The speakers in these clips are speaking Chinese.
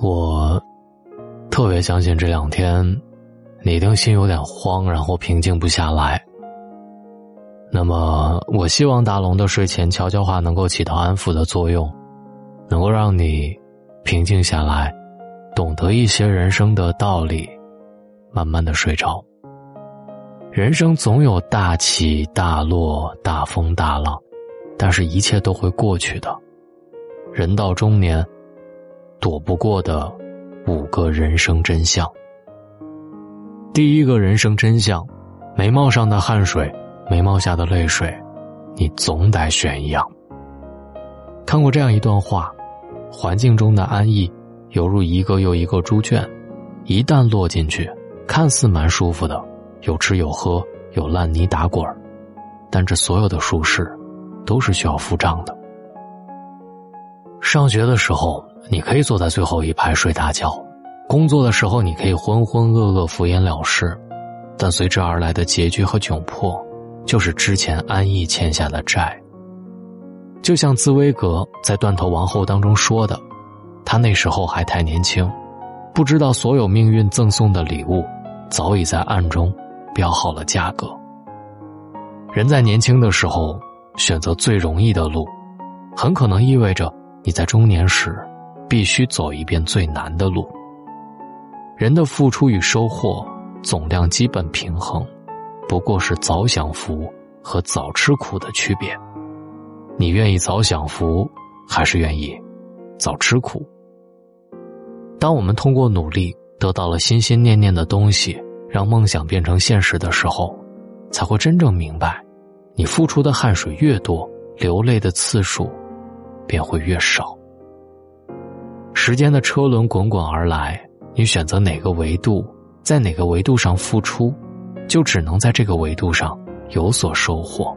我特别相信这两天你一定心有点慌，然后平静不下来。那么，我希望大龙的睡前悄悄话能够起到安抚的作用，能够让你平静下来，懂得一些人生的道理，慢慢的睡着。人生总有大起大落、大风大浪，但是一切都会过去的。人到中年。躲不过的五个人生真相。第一个人生真相：眉毛上的汗水，眉毛下的泪水，你总得选一样。看过这样一段话：环境中的安逸，犹如一个又一个猪圈，一旦落进去，看似蛮舒服的，有吃有喝，有烂泥打滚但这所有的舒适，都是需要付账的。上学的时候。你可以坐在最后一排睡大觉，工作的时候你可以浑浑噩噩敷衍了事，但随之而来的拮据和窘迫，就是之前安逸欠下的债。就像茨威格在《断头王后》当中说的，他那时候还太年轻，不知道所有命运赠送的礼物，早已在暗中标好了价格。人在年轻的时候选择最容易的路，很可能意味着你在中年时。必须走一遍最难的路。人的付出与收获总量基本平衡，不过是早享福和早吃苦的区别。你愿意早享福，还是愿意早吃苦？当我们通过努力得到了心心念念的东西，让梦想变成现实的时候，才会真正明白，你付出的汗水越多，流泪的次数便会越少。时间的车轮滚滚而来，你选择哪个维度，在哪个维度上付出，就只能在这个维度上有所收获。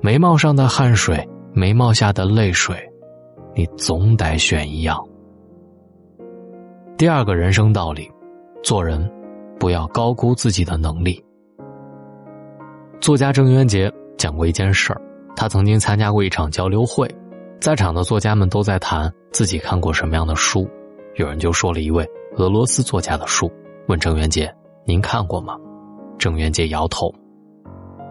眉毛上的汗水，眉毛下的泪水，你总得选一样。第二个人生道理，做人不要高估自己的能力。作家郑渊洁讲过一件事儿，他曾经参加过一场交流会。在场的作家们都在谈自己看过什么样的书，有人就说了一位俄罗斯作家的书，问郑渊洁：“您看过吗？”郑渊洁摇头。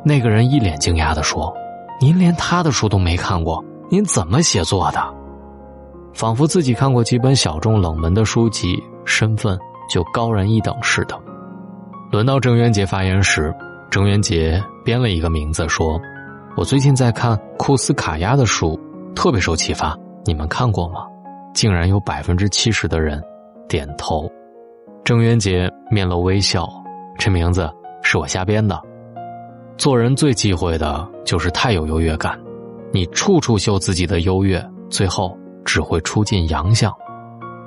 那个人一脸惊讶的说：“您连他的书都没看过，您怎么写作的？”仿佛自己看过几本小众冷门的书籍，身份就高人一等似的。轮到郑渊洁发言时，郑渊洁编了一个名字说：“我最近在看库斯卡娅的书。”特别受启发，你们看过吗？竟然有百分之七十的人点头。郑渊洁面露微笑，这名字是我瞎编的。做人最忌讳的就是太有优越感，你处处秀自己的优越，最后只会出尽洋相。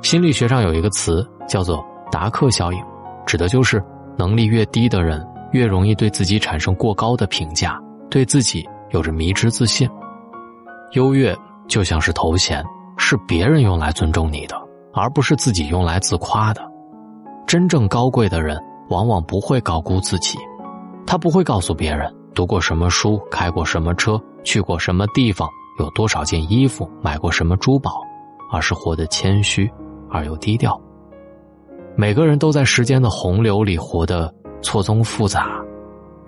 心理学上有一个词叫做达克效应，指的就是能力越低的人越容易对自己产生过高的评价，对自己有着迷之自信。优越就像是头衔，是别人用来尊重你的，而不是自己用来自夸的。真正高贵的人，往往不会高估自己，他不会告诉别人读过什么书、开过什么车、去过什么地方、有多少件衣服、买过什么珠宝，而是活得谦虚而又低调。每个人都在时间的洪流里活得错综复杂，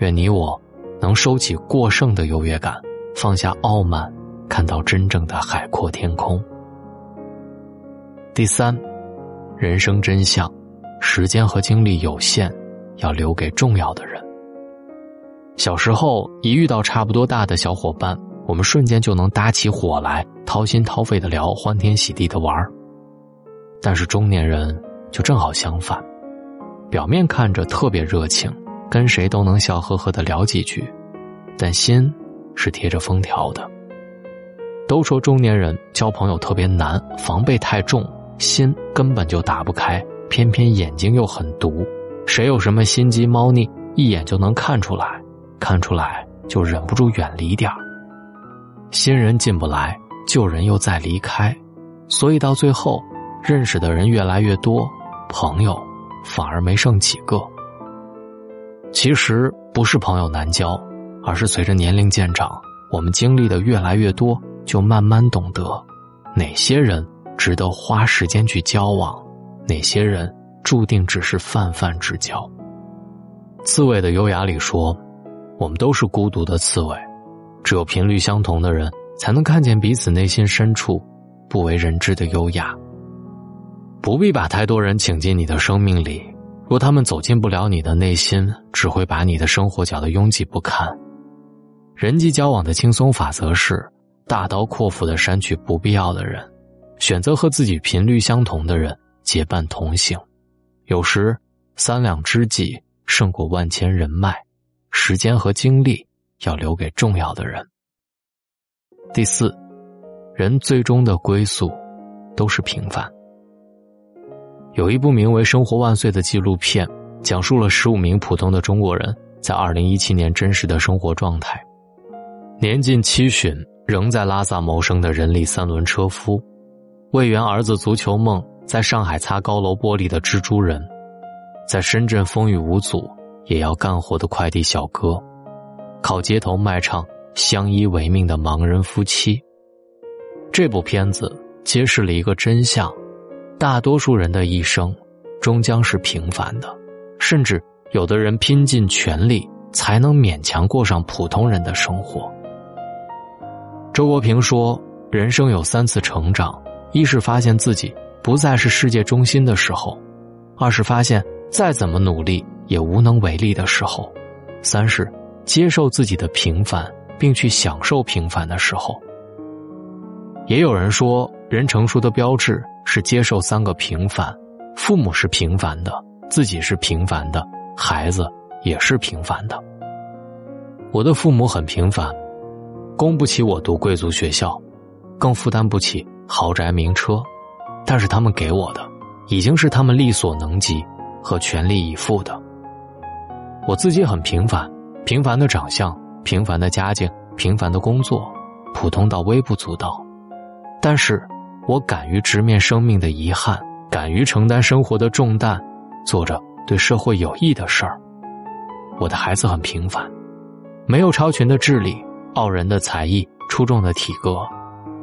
愿你我能收起过剩的优越感，放下傲慢。看到真正的海阔天空。第三，人生真相：时间和精力有限，要留给重要的人。小时候，一遇到差不多大的小伙伴，我们瞬间就能搭起火来，掏心掏肺的聊，欢天喜地的玩儿但是中年人就正好相反，表面看着特别热情，跟谁都能笑呵呵的聊几句，但心是贴着封条的。都说中年人交朋友特别难，防备太重，心根本就打不开，偏偏眼睛又很毒，谁有什么心机猫腻，一眼就能看出来，看出来就忍不住远离点新人进不来，旧人又再离开，所以到最后，认识的人越来越多，朋友反而没剩几个。其实不是朋友难交，而是随着年龄渐长，我们经历的越来越多，就慢慢懂得哪些人值得花时间去交往，哪些人注定只是泛泛之交。刺猬的优雅里说：“我们都是孤独的刺猬，只有频率相同的人，才能看见彼此内心深处不为人知的优雅。不必把太多人请进你的生命里，若他们走进不了你的内心，只会把你的生活搅得拥挤不堪。人际交往的轻松法则是：大刀阔斧的删去不必要的人，选择和自己频率相同的人结伴同行。有时，三两知己。”胜过万千人脉，时间和精力要留给重要的人。第四，人最终的归宿都是平凡。有一部名为《生活万岁》的纪录片，讲述了十五名普通的中国人在二零一七年真实的生活状态。年近七旬仍在拉萨谋生的人力三轮车夫，为圆儿子足球梦，在上海擦高楼玻璃的蜘蛛人。在深圳风雨无阻也要干活的快递小哥，靠街头卖唱相依为命的盲人夫妻。这部片子揭示了一个真相：大多数人的一生终将是平凡的，甚至有的人拼尽全力才能勉强过上普通人的生活。周国平说：“人生有三次成长，一是发现自己不再是世界中心的时候，二是发现。”再怎么努力也无能为力的时候，三是接受自己的平凡，并去享受平凡的时候。也有人说，人成熟的标志是接受三个平凡：父母是平凡的，自己是平凡的，孩子也是平凡的。我的父母很平凡，供不起我读贵族学校，更负担不起豪宅名车，但是他们给我的，已经是他们力所能及。和全力以赴的，我自己很平凡，平凡的长相，平凡的家境，平凡的工作，普通到微不足道。但是，我敢于直面生命的遗憾，敢于承担生活的重担，做着对社会有益的事儿。我的孩子很平凡，没有超群的智力，傲人的才艺，出众的体格，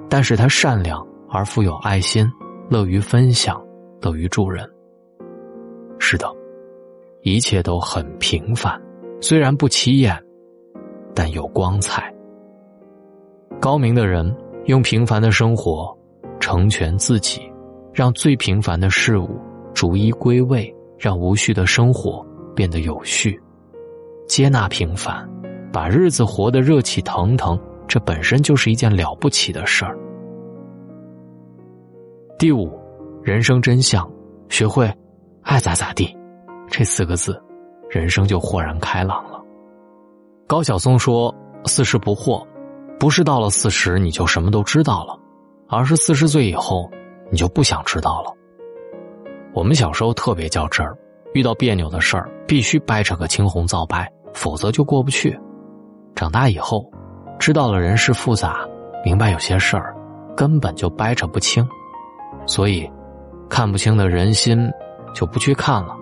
但是他善良而富有爱心，乐于分享，乐于助人。是的，一切都很平凡，虽然不起眼，但有光彩。高明的人用平凡的生活成全自己，让最平凡的事物逐一归位，让无序的生活变得有序。接纳平凡，把日子活得热气腾腾，这本身就是一件了不起的事儿。第五，人生真相，学会。爱咋咋地，这四个字，人生就豁然开朗了。高晓松说：“四十不惑，不是到了四十你就什么都知道了，而是四十岁以后你就不想知道了。”我们小时候特别较真儿，遇到别扭的事儿必须掰扯个青红皂白，否则就过不去。长大以后，知道了人事复杂，明白有些事儿根本就掰扯不清，所以看不清的人心。就不去看了，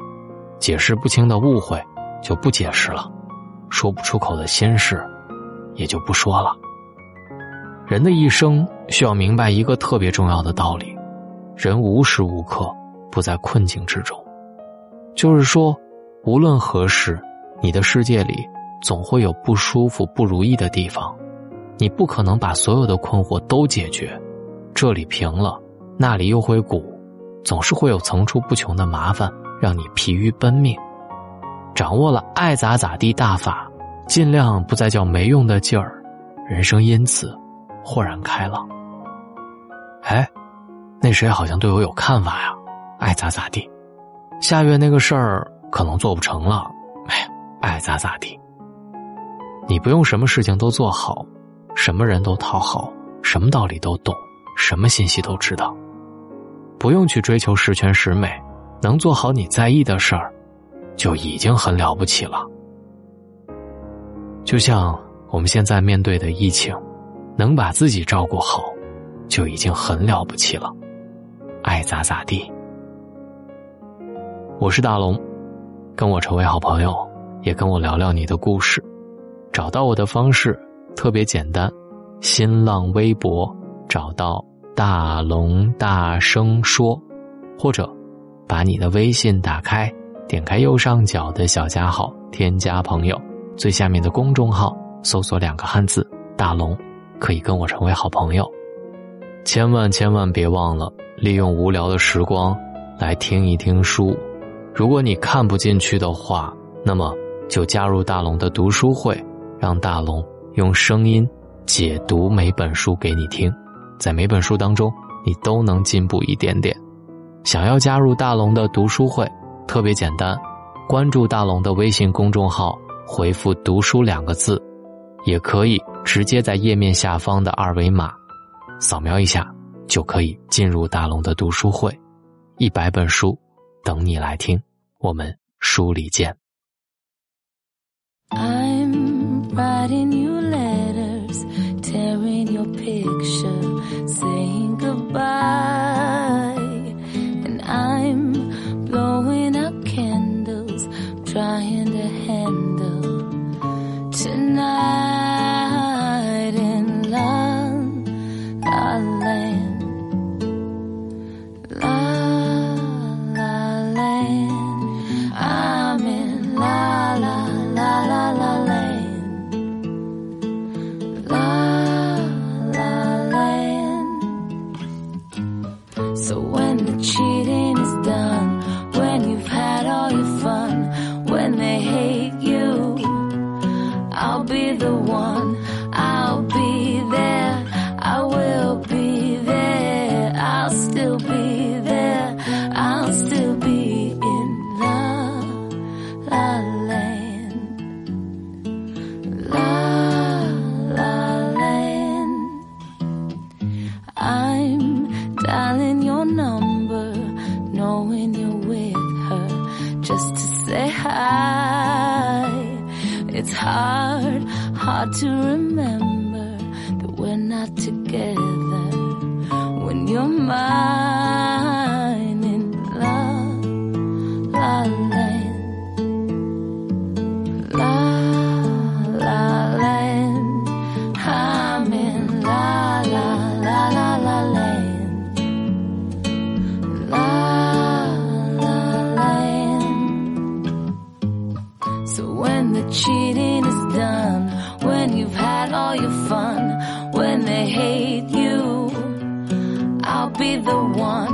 解释不清的误会就不解释了，说不出口的心事也就不说了。人的一生需要明白一个特别重要的道理：人无时无刻不在困境之中。就是说，无论何时，你的世界里总会有不舒服、不如意的地方，你不可能把所有的困惑都解决。这里平了，那里又会鼓。总是会有层出不穷的麻烦，让你疲于奔命。掌握了爱咋咋地大法，尽量不再叫没用的劲儿，人生因此豁然开朗。哎，那谁好像对我有看法呀？爱咋咋地，下月那个事儿可能做不成了。哎，爱咋咋地。你不用什么事情都做好，什么人都讨好，什么道理都懂，什么信息都知道。不用去追求十全十美，能做好你在意的事儿，就已经很了不起了。就像我们现在面对的疫情，能把自己照顾好，就已经很了不起了。爱咋咋地。我是大龙，跟我成为好朋友，也跟我聊聊你的故事。找到我的方式特别简单，新浪微博找到大龙大声说，或者把你的微信打开，点开右上角的小加号，添加朋友，最下面的公众号搜索两个汉字“大龙”，可以跟我成为好朋友。千万千万别忘了利用无聊的时光来听一听书。如果你看不进去的话，那么就加入大龙的读书会。让大龙用声音解读每本书给你听，在每本书当中，你都能进步一点点。想要加入大龙的读书会，特别简单，关注大龙的微信公众号，回复“读书”两个字，也可以直接在页面下方的二维码扫描一下，就可以进入大龙的读书会，一百本书等你来听，我们书里见。la la land. I'm in la la la la la land. La la land. So when the cheating is done, when you've had all your fun, when they hate you, I'll be the one. I'll be hard hard to remember that we're not together when you're mine fun, when they hate you, I'll be the one.